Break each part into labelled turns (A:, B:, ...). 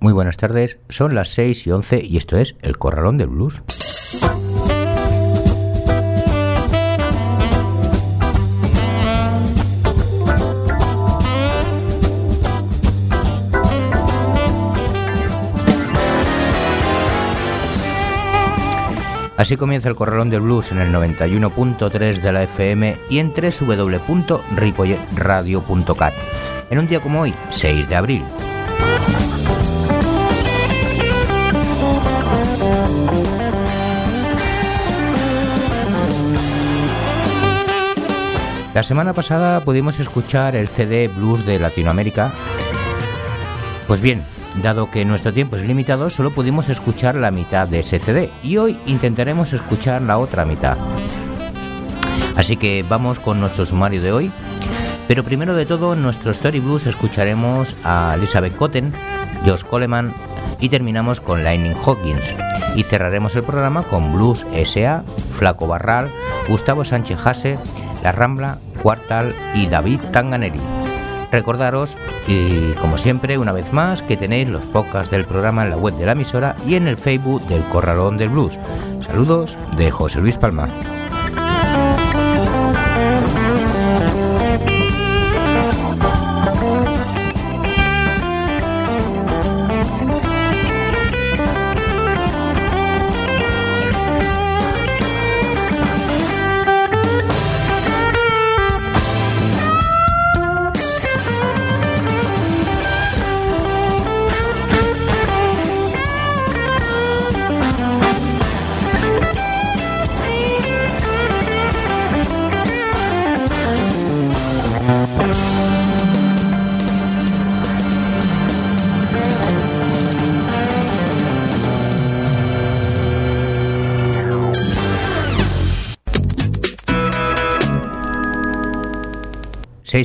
A: Muy buenas tardes, son las 6 y 11 y esto es El Corralón del Blues. Así comienza el Corralón del Blues en el 91.3 de la FM y en www.ripolletradio.cat. En un día como hoy, 6 de abril. La semana pasada pudimos escuchar el CD Blues de Latinoamérica. Pues bien, dado que nuestro tiempo es limitado, solo pudimos escuchar la mitad de ese CD y hoy intentaremos escuchar la otra mitad. Así que vamos con nuestro sumario de hoy. Pero primero de todo, en nuestro Story Blues escucharemos a Elizabeth Cotten, Josh Coleman y terminamos con Lightning Hawkins. Y cerraremos el programa con Blues S.A., Flaco Barral, Gustavo Sánchez Jase la Rambla, Cuartal y David Tanganelli. Recordaros, y como siempre, una vez más, que tenéis los podcasts del programa en la web de la emisora y en el Facebook del Corralón del Blues. Saludos de José Luis Palma.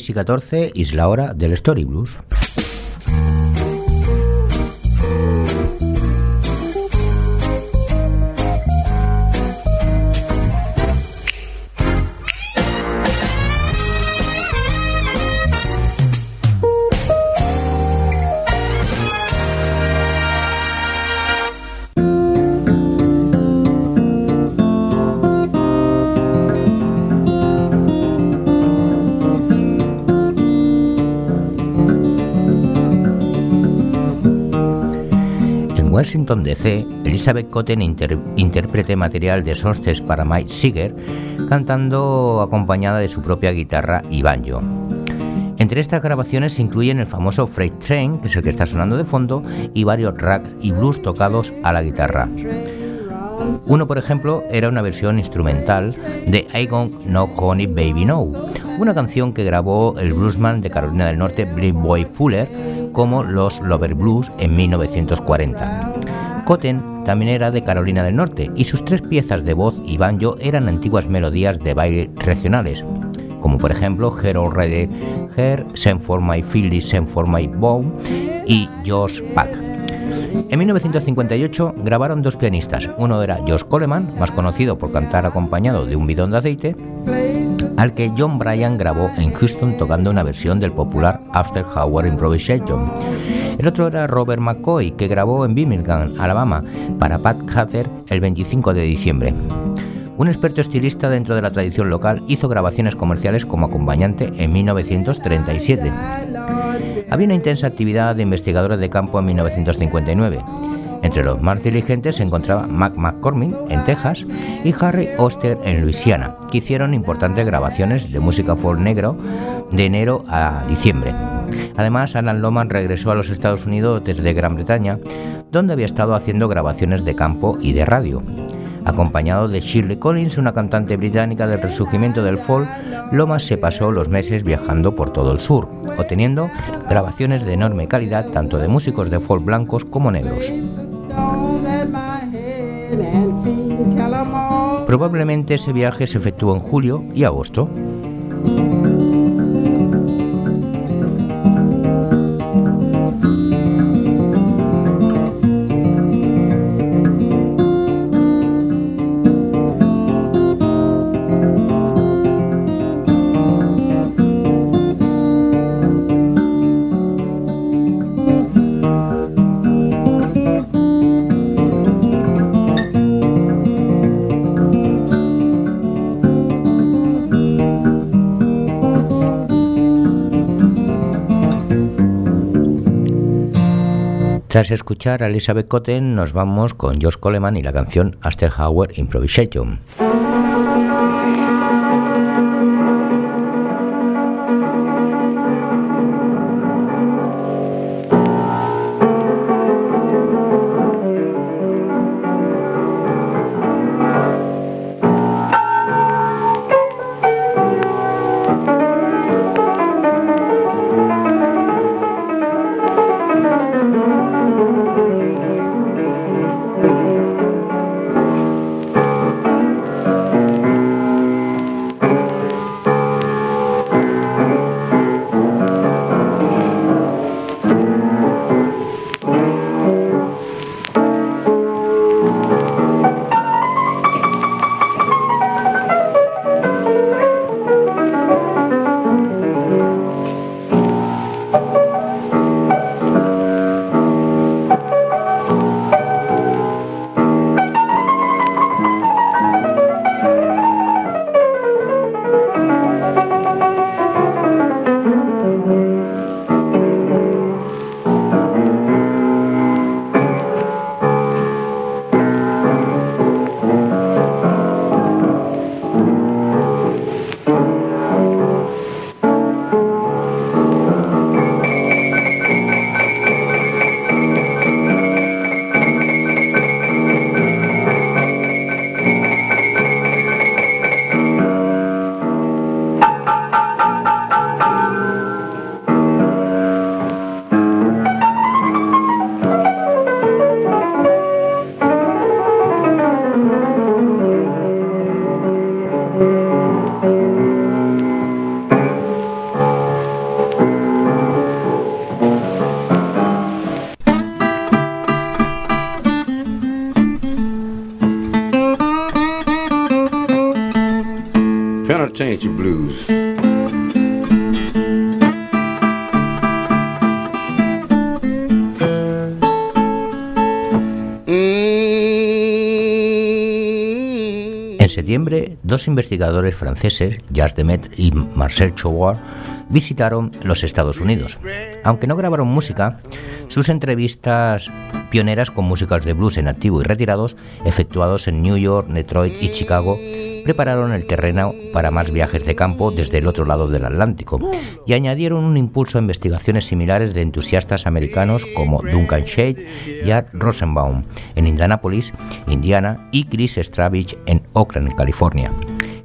A: Y 14 es la hora del Story Blues. Washington DC, Elizabeth Cotten interprete material de Songsters para Mike Seeger, cantando acompañada de su propia guitarra y banjo. Entre estas grabaciones se incluyen el famoso Freight Train, que es el que está sonando de fondo, y varios racks y blues tocados a la guitarra. Uno, por ejemplo, era una versión instrumental de I Gone No Honey Baby No, una canción que grabó el bluesman de Carolina del Norte, Billy Boy Fuller, como los Lover Blues en 1940. Cotten también era de Carolina del Norte y sus tres piezas de voz y banjo eran antiguas melodías de baile regionales, como por ejemplo Her Already Her, Send for My Philly, Send for My Bone y George Pack. En 1958 grabaron dos pianistas, uno era Josh Coleman, más conocido por cantar acompañado de un bidón de aceite, al que John Bryan grabó en Houston tocando una versión del popular After Hour Improvisation. El otro era Robert McCoy, que grabó en Birmingham, Alabama, para Pat Cather el 25 de diciembre. Un experto estilista dentro de la tradición local hizo grabaciones comerciales como acompañante en 1937. Había una intensa actividad de investigadores de campo en 1959. Entre los más diligentes se encontraba Mac McCormick en Texas y Harry Oster en Luisiana, que hicieron importantes grabaciones de música folk negro de enero a diciembre. Además, Alan Loman regresó a los Estados Unidos desde Gran Bretaña, donde había estado haciendo grabaciones de campo y de radio. Acompañado de Shirley Collins, una cantante británica del resurgimiento del folk, Lomas se pasó los meses viajando por todo el sur, obteniendo grabaciones de enorme calidad tanto de músicos de folk blancos como negros. Probablemente ese viaje se efectuó en julio y agosto. Escuchar a Elizabeth Cotten, nos vamos con Josh Coleman y la canción Hauer Improvisation. Dos investigadores franceses, Jacques Demet y Marcel Chouard, visitaron los Estados Unidos. Aunque no grabaron música, sus entrevistas pioneras con músicos de blues en activo y retirados, efectuados en New York, Detroit y Chicago, prepararon el terreno para más viajes de campo desde el otro lado del Atlántico y añadieron un impulso a investigaciones similares de entusiastas americanos como Duncan Shade y Art Rosenbaum en Indianapolis, Indiana y Chris Stravich en Oakland, California,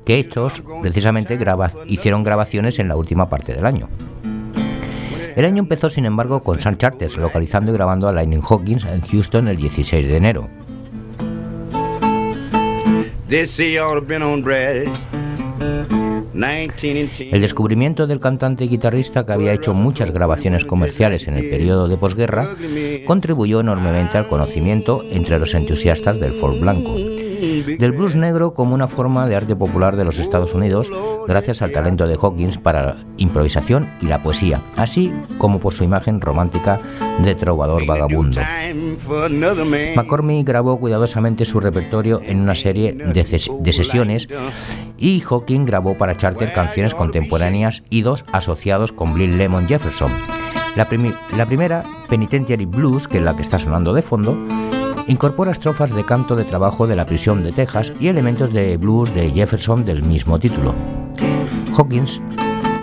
A: que estos precisamente hicieron grabaciones en la última parte del año. El año empezó, sin embargo, con Sun Charters, localizando y grabando a Lightning Hawkins en Houston el 16 de enero. El descubrimiento del cantante y guitarrista que había hecho muchas grabaciones comerciales en el periodo de posguerra contribuyó enormemente al conocimiento entre los entusiastas del folk blanco del blues negro como una forma de arte popular de los Estados Unidos, gracias al talento de Hawkins para la improvisación y la poesía, así como por su imagen romántica de trovador vagabundo. McCormick grabó cuidadosamente su repertorio en una serie de, sesiones y Hawkins grabó para Charter canciones contemporáneas y dos asociados con Bill Lemon Jefferson. La, la primera, Penitentiary Blues, que es la que está sonando de fondo, Incorpora estrofas de canto de trabajo de la prisión de Texas y elementos de blues de Jefferson del mismo título. Hawkins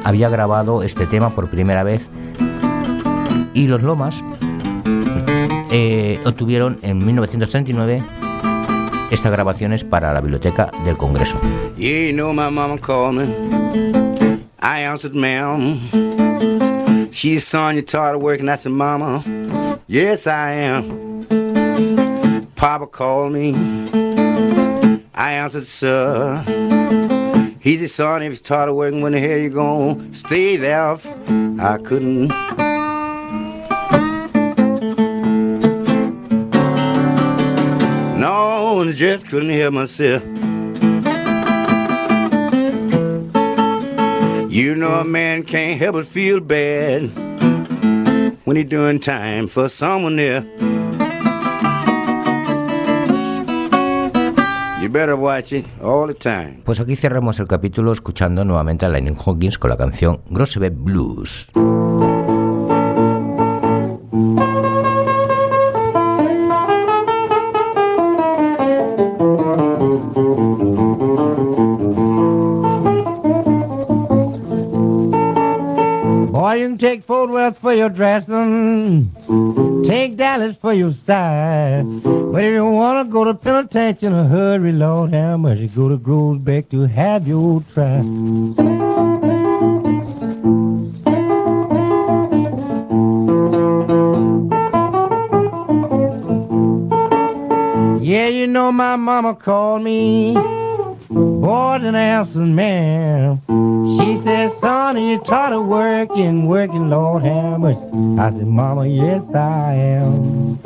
A: había grabado este tema por primera vez y los Lomas eh, obtuvieron en 1939 estas grabaciones para la biblioteca del Congreso. Yes, I am. Papa called me.
B: I answered, sir. He said, son, if you started working, when the hell you gonna stay there? I couldn't. No, I just couldn't help myself. You know a man can't help but feel bad when he's doing time for someone there. Better watch it all the time.
A: Pues aquí cerramos el capítulo escuchando nuevamente a Lennon Hawkins con la canción Grosebe Blues.
C: Boy, you can take Worth for your dressing, Dallas for your style. But if you wanna go to penitentiary, hurry, Lord, how much you go to Groesbeck to have your try. Yeah, you know my mama called me boy an answering man. She said, son, you tired of working, working, Lord, how much? I said, mama, yes, I am.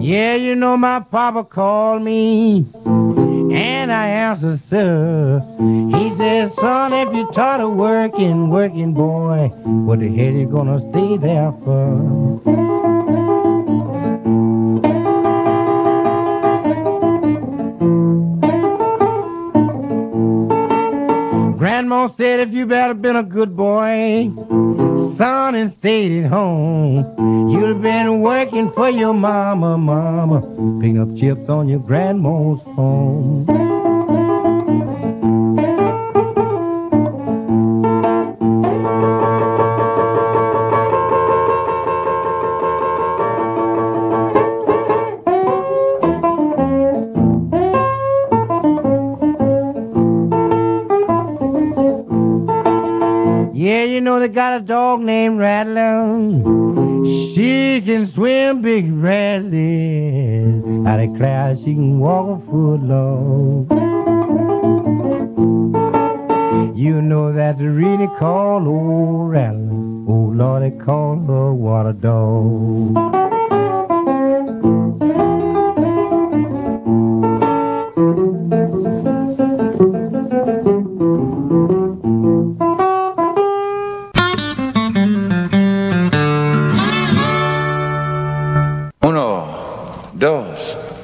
C: Yeah, you know my papa called me, and I answered, sir. He said, son, if you're tired of working, working, boy, what the hell you gonna stay there for? Grandma said if you would better been a good boy, son, and stayed at home, you'd have been working for your mama, mama, picking up chips on your grandma's phone. They got a dog named Rattler. She can swim big rapids. I declare she can walk a foot long. You know that they really call old Rattler. Oh Lord, they call her water dog.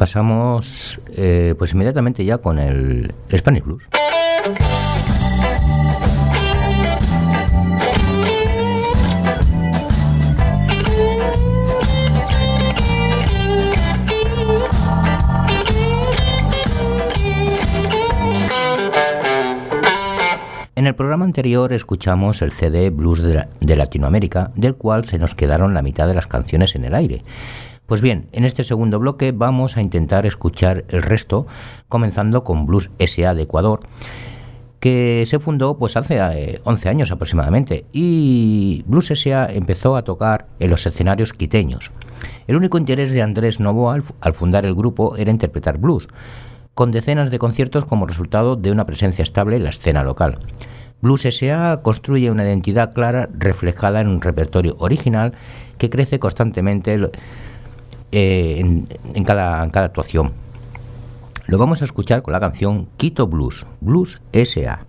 A: Pasamos eh, pues inmediatamente ya con el Spanish Blues. En el programa anterior escuchamos el CD Blues de, la- de Latinoamérica, del cual se nos quedaron la mitad de las canciones en el aire. Pues bien, en este segundo bloque vamos a intentar escuchar el resto, comenzando con Blues SA de Ecuador, que se fundó pues hace eh, 11 años aproximadamente y Blues S.A. empezó a tocar en los escenarios quiteños. El único interés de Andrés Novoa al fundar el grupo era interpretar blues, con decenas de conciertos como resultado de una presencia estable en la escena local. Blues S.A. construye una identidad clara reflejada en un repertorio original que crece constantemente eh, en, en cada, en cada actuación. Lo vamos a escuchar con la canción Quito Blues, Blues S.A.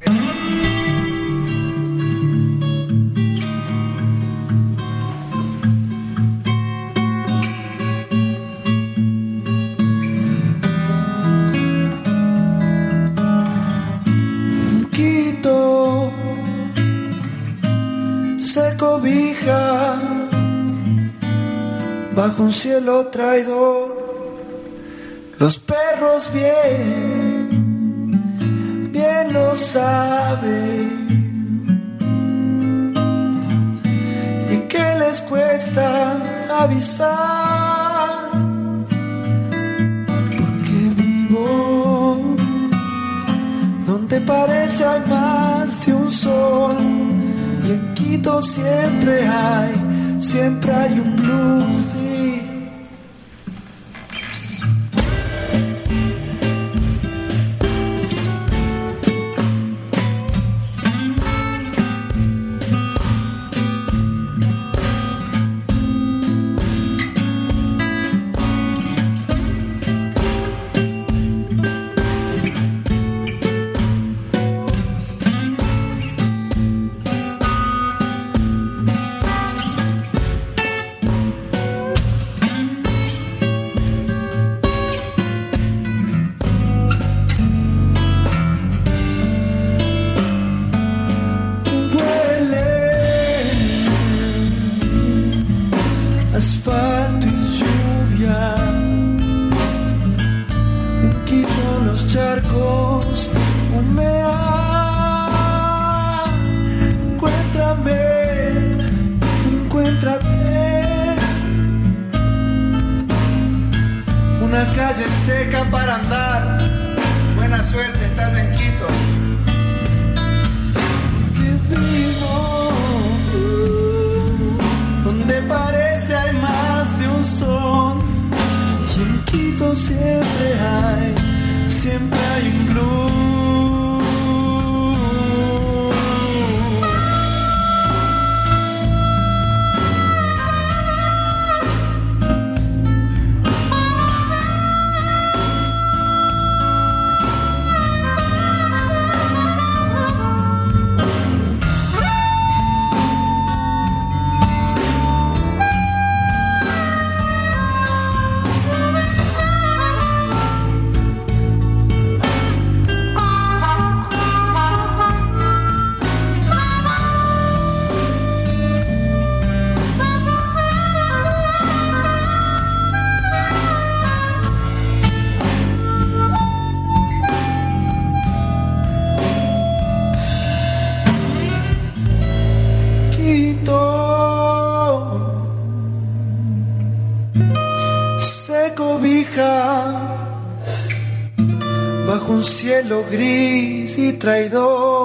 D: bajo un cielo traidor. Los perros bien, bien lo saben. ¿Y qué les cuesta avisar? Porque vivo donde parece hay más de un sol. Y en Quito siempre hay, siempre hay un blues.
E: Gris y traidor.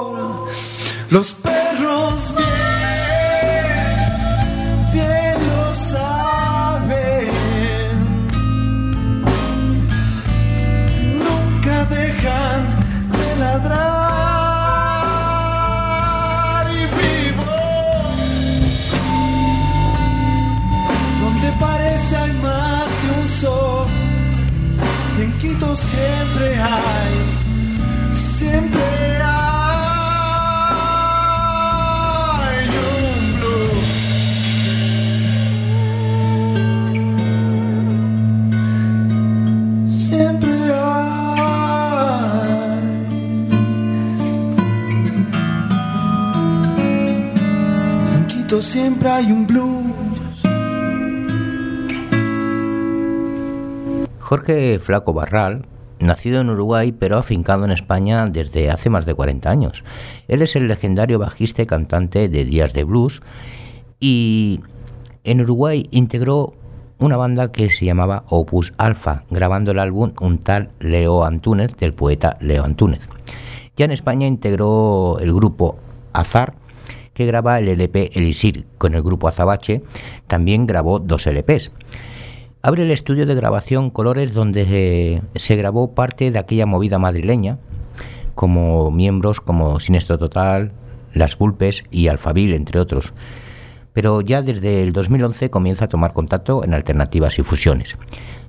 A: Jorge Flaco Barral nacido en Uruguay pero afincado en España desde hace más de 40 años. Él es el legendario bajista y cantante de Días de Blues y en Uruguay integró una banda que se llamaba Opus Alpha, grabando el álbum un tal Leo Antúnez del poeta Leo Antúnez. Ya en España integró el grupo Azar, que graba el LP Elisir. Con el grupo Azabache también grabó dos LPs abre el estudio de grabación Colores donde se, grabó parte de aquella movida madrileña, como miembros como Sinestro Total, Las Gulpes y Alfabil, entre otros. Pero ya desde el 2011 comienza a tomar contacto en alternativas y fusiones.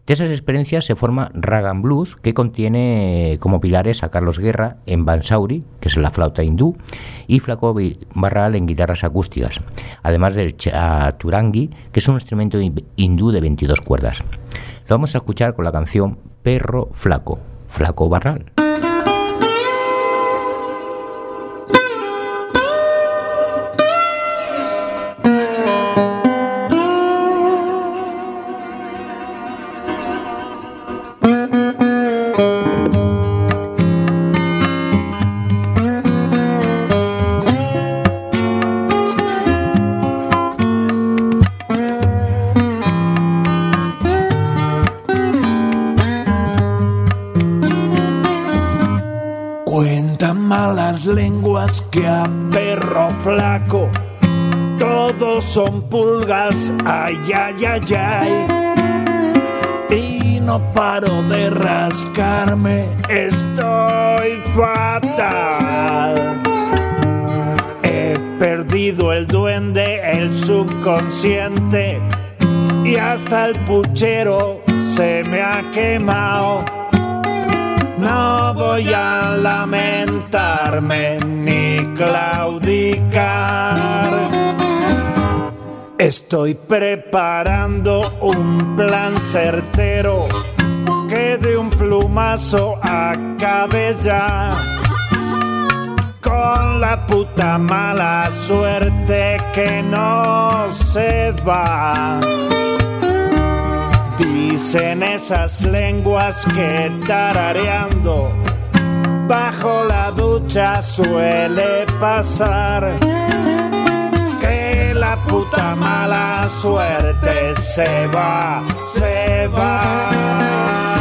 A: De esas experiencias se forma Ragan Blues, que contiene como pilares a Carlos Guerra en Bansauri, que es la flauta hindú, y Flaco Barral en guitarras acústicas, además del chaturangi, que es un instrumento hindú de 22 cuerdas. Lo vamos a escuchar con la canción Perro Flaco, Flaco Barral.
F: Malas lenguas que a perro flaco todos son pulgas, ay, ay, ay, ay. Y no paro de rascarme, estoy fatal. He perdido el duende, el subconsciente y hasta el puchero se me ha quemado. No voy a lamentarme ni claudicar. Estoy preparando un plan certero que de un plumazo acabe ya con la puta mala suerte que no se va. Dicen esas lenguas que tarareando bajo la ducha suele pasar. Que la puta mala suerte se va, se va.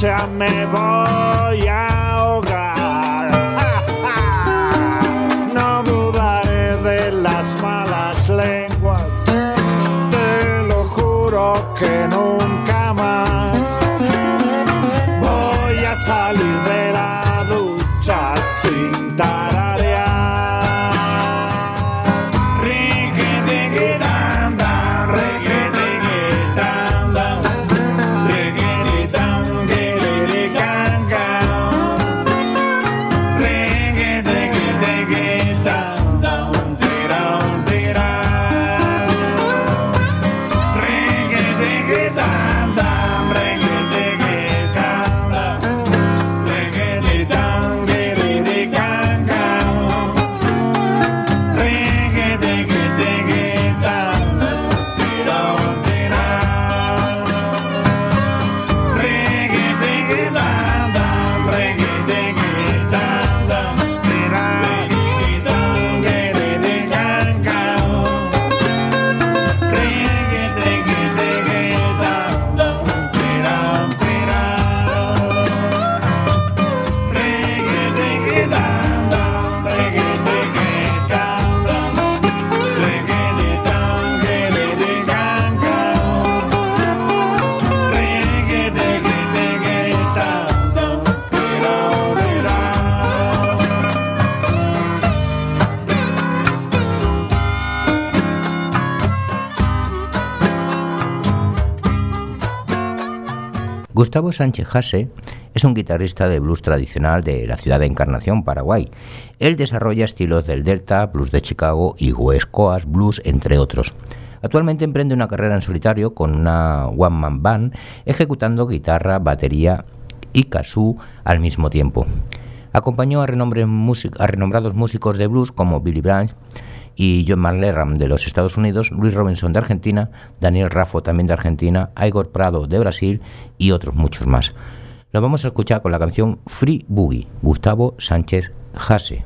F: Ducha, ah, me voy a ahogar.
A: Gustavo Sánchez Jase es un guitarrista de blues tradicional de la ciudad de Encarnación, Paraguay. Él desarrolla estilos del Delta, blues de Chicago y West Coast Blues, entre otros. Actualmente emprende una carrera en solitario con una one man band, ejecutando guitarra, batería y kazoo al mismo tiempo. Acompañó a, a renombrados músicos de blues como Billy Branch, y John McLaren de los Estados Unidos, Luis Robinson de Argentina, Daniel Raffo también de Argentina, Igor Prado de Brasil y otros muchos más. Lo vamos a escuchar con la canción Free Boogie, Gustavo Sánchez Jase.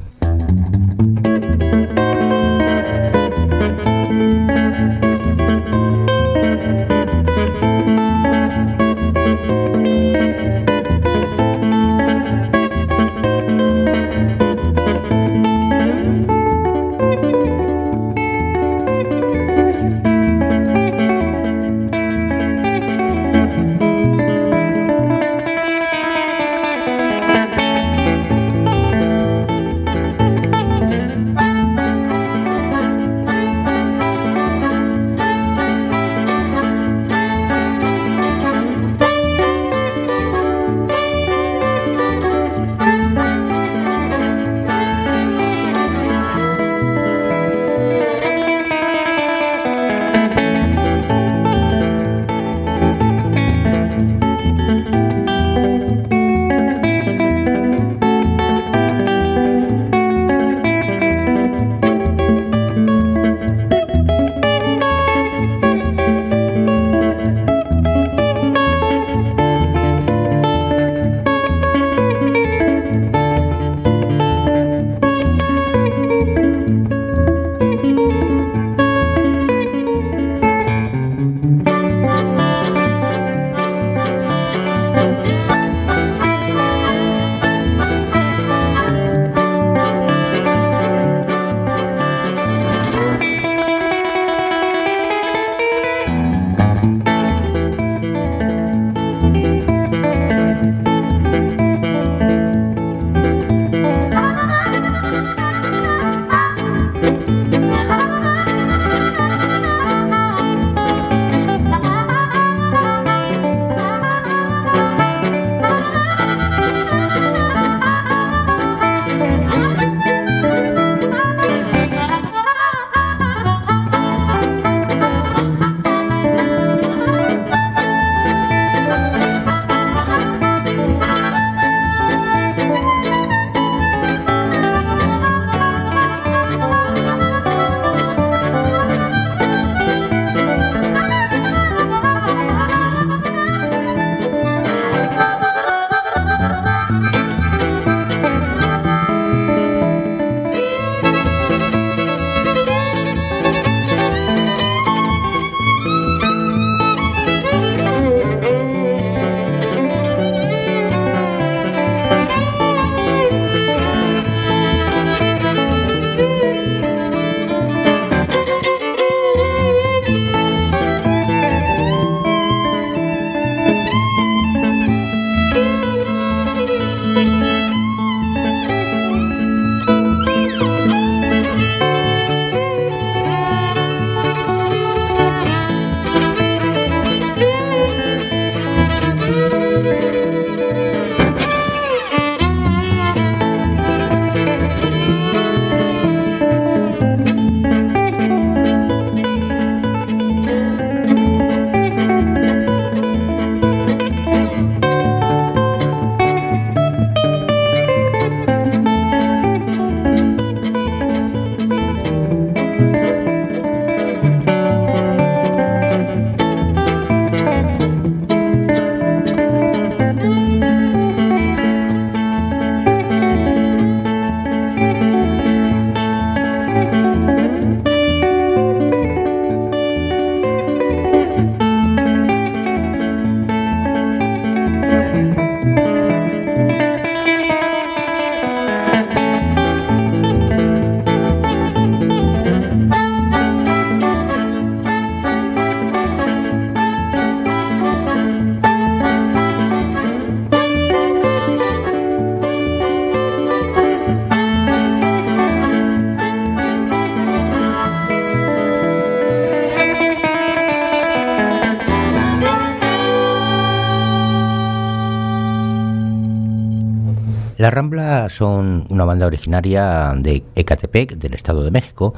A: Son una banda originaria de Ecatepec, del Estado de México,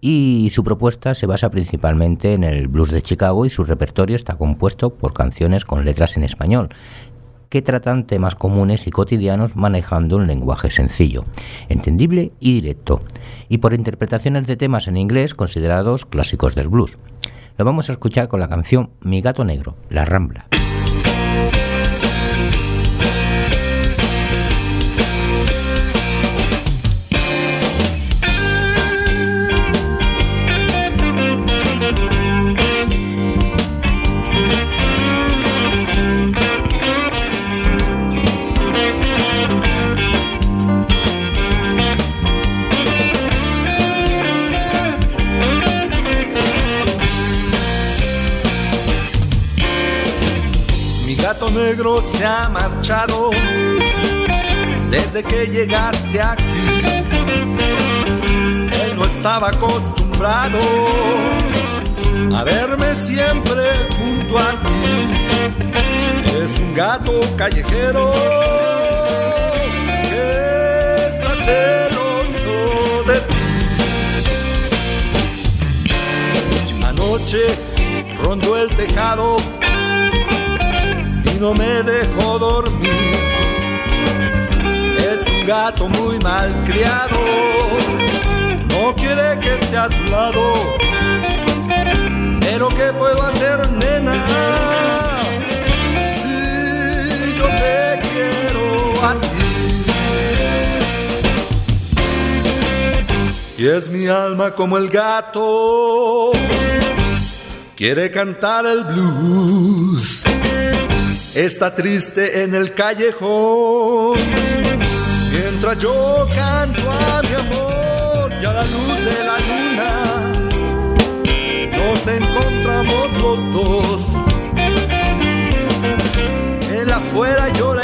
A: y su propuesta se basa principalmente en el blues de Chicago y su repertorio está compuesto por canciones con letras en español que tratan temas comunes y cotidianos manejando un lenguaje sencillo, entendible y directo, y por interpretaciones de temas en inglés considerados clásicos del blues. Lo vamos a escuchar con la canción Mi gato negro, La Rambla.
G: Negro se ha marchado desde que llegaste aquí. Él no estaba acostumbrado a verme siempre junto a ti. Es un gato callejero que está celoso de ti. Anoche rondó el tejado no me dejó dormir. Es un gato muy mal criado, no quiere que esté a tu lado. Pero ¿qué puedo hacer, nena? Si yo te quiero a ti. Y es mi alma como el gato, quiere cantar el blues está triste en el callejón. Mientras yo canto a mi amor y a la luz de la luna, nos encontramos los dos. Él afuera llora.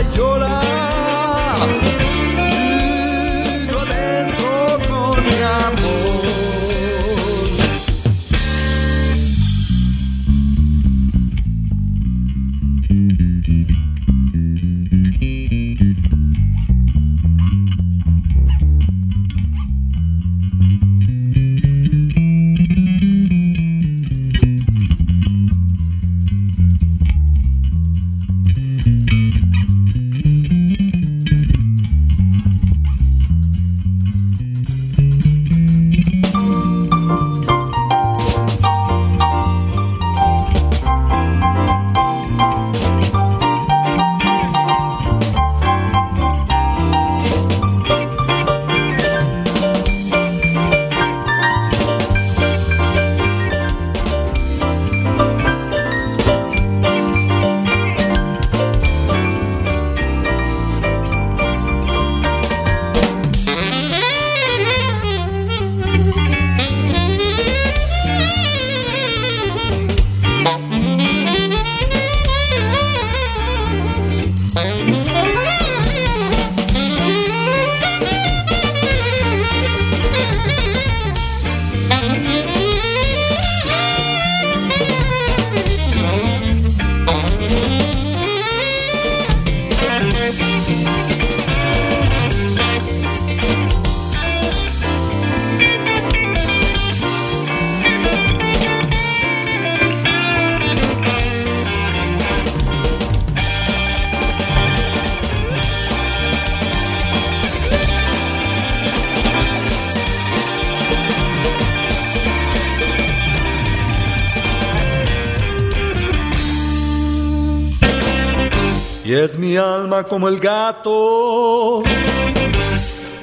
G: Como el gato.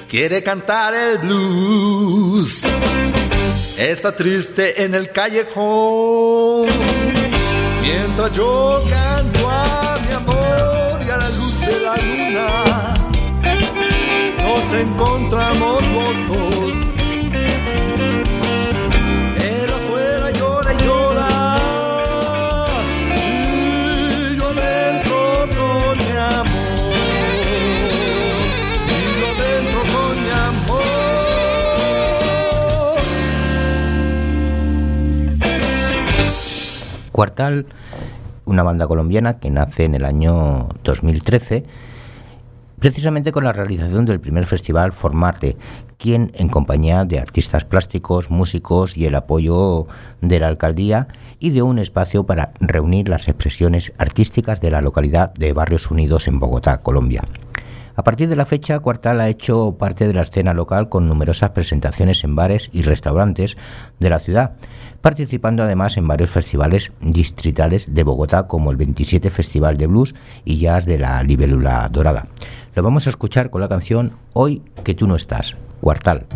G: Quiere cantar el blues. Está triste en el callejón. Mientras yo canto a mi amor y a la luz de la luna, nos encontramos los
A: Cuartal, una banda colombiana que nace en el año 2013 precisamente con la realización del primer festival Formarte, quien en compañía de artistas plásticos, músicos y el apoyo de la alcaldía y de un espacio para reunir las expresiones artísticas de la localidad de Barrios Unidos en Bogotá, Colombia. A partir de la fecha, Cuartal ha hecho parte de la escena local con numerosas presentaciones en bares y restaurantes de la ciudad, participando además en varios festivales distritales de Bogotá como el 27 Festival de Blues y Jazz de la Libélula Dorada. Lo vamos a escuchar con la canción Hoy que tú no estás, Cuartal.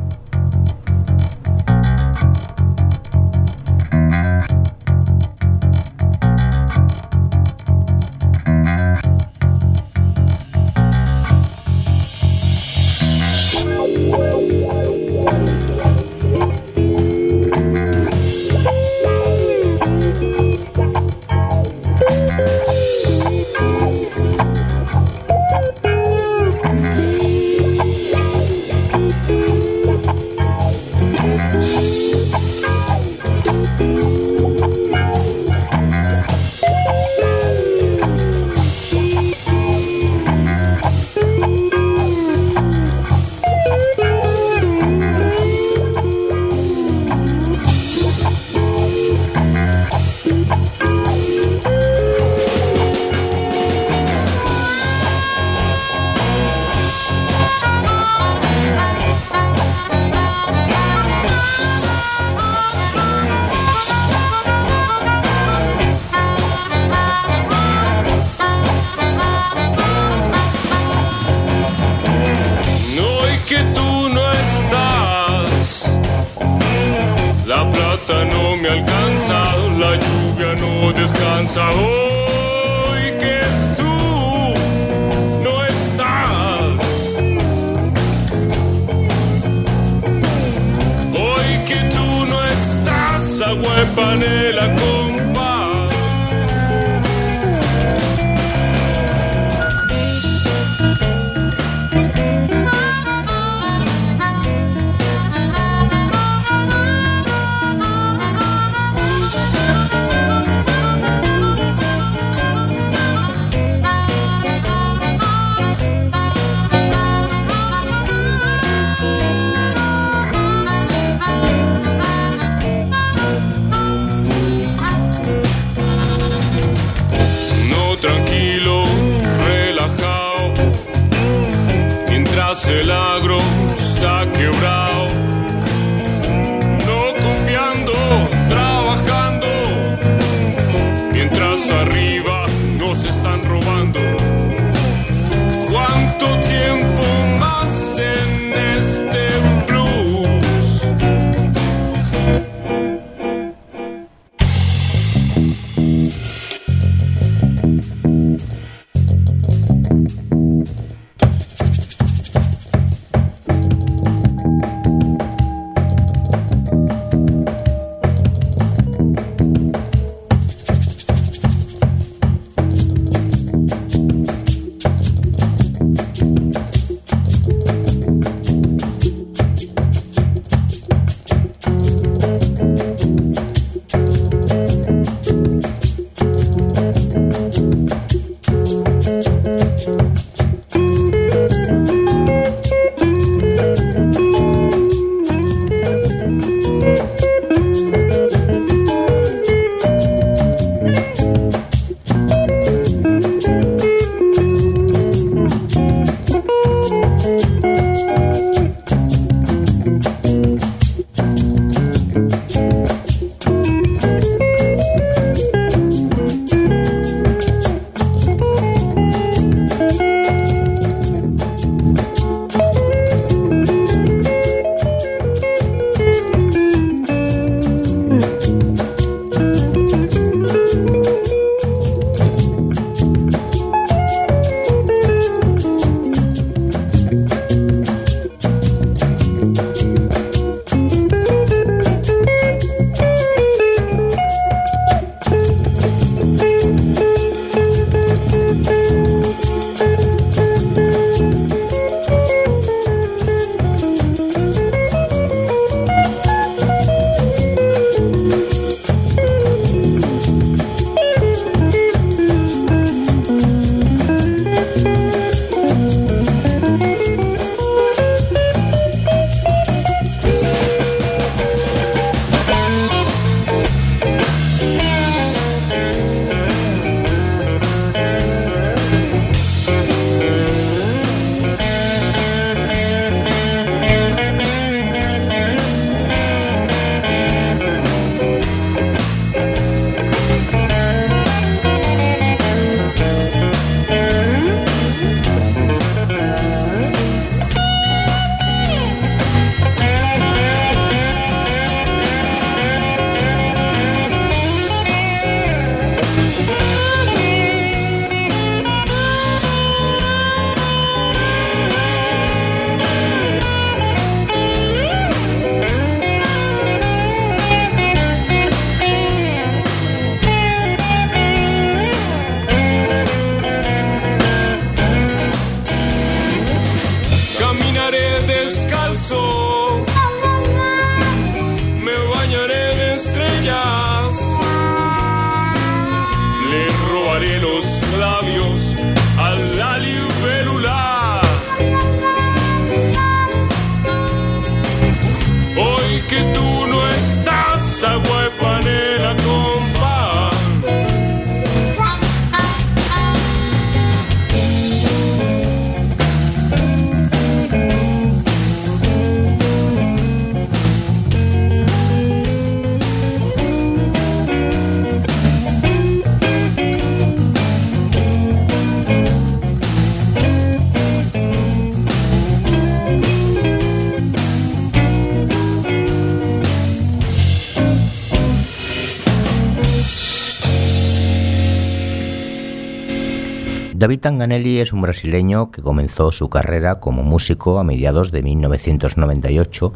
A: David Tanganelli es un brasileño que comenzó su carrera como músico a mediados de 1998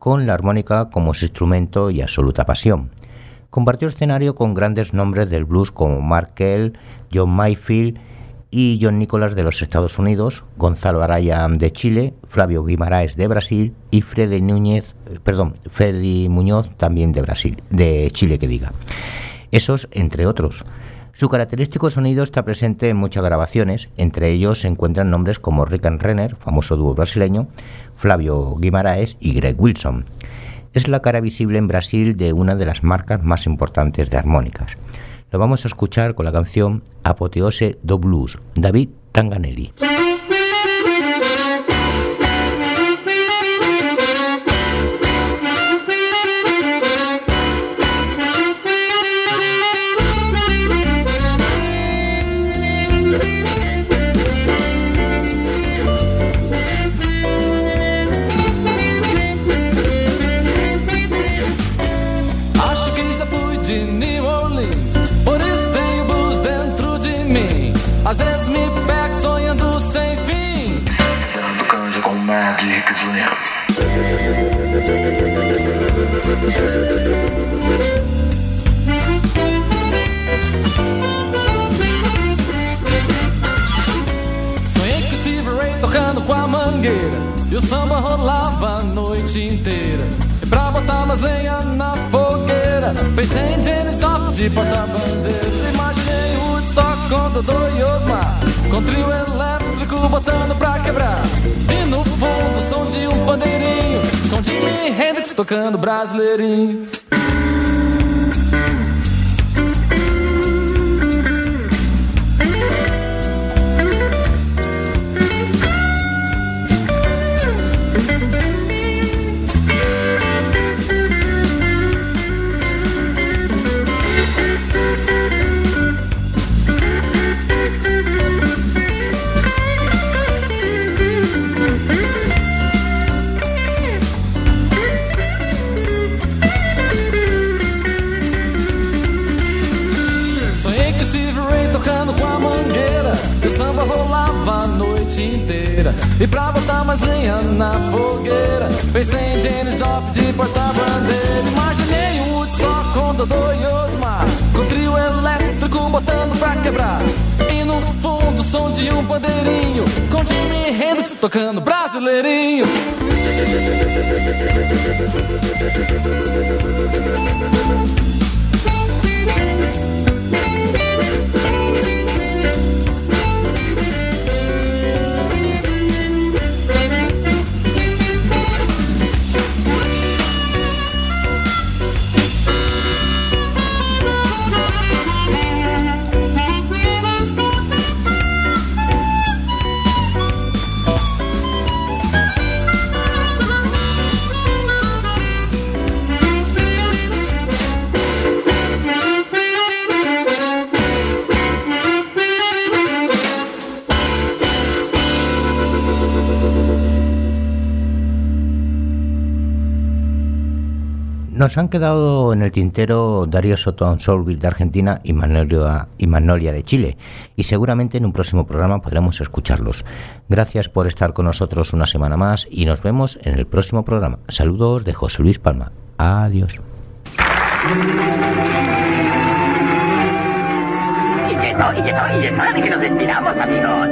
A: con la armónica como su instrumento y absoluta pasión. Compartió escenario con grandes nombres del blues como Mark Kell, John Mayfield y John Nicholas de los Estados Unidos, Gonzalo Araya de Chile, Flavio Guimaraes de Brasil y Freddy Núñez, eh, perdón, Muñoz también de Brasil, de Chile que diga. Esos entre otros. Su característico sonido está presente en muchas grabaciones, entre ellos se encuentran nombres como Rick and Renner, famoso dúo brasileño, Flavio Guimaraes y Greg Wilson. Es la cara visible en Brasil de una de las marcas más importantes de armónicas. Lo vamos a escuchar con la canción Apoteose do Blues, David Tanganelli.
H: Slim.
I: Sonhei que Silver Ray tocando com a mangueira E o samba rolava a noite inteira E pra botar mais lenha na fogueira Pensei em Janis Joplin de porta-bandeira Imaginei Woodstock com Dodô e Osmar Com trio elétrico botando pra quebrar voo som de um pandeirinho, som de Jimi Hendrix tocando brasileirinho. E pra botar mais lenha na fogueira Pensei em Janis Joplin de porta-bandeira Imaginei um Woodstock com Dodô e Osmar Com trio elétrico botando pra quebrar. E no fundo o som de um pandeirinho Com Jimi Hendrix tocando brasileirinho
A: Nos han quedado en el tintero Darío Soto Soulville de Argentina y Magnolia, y Magnolia de Chile, y seguramente en un próximo programa podremos escucharlos. Gracias por estar con nosotros una semana más y nos vemos en el próximo programa. Saludos de José Luis Palma. Adiós.
J: Y que no, y que no, y que no, y que nos despidamos, amigos.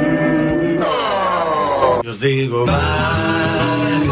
F: Yo digo bye, bye.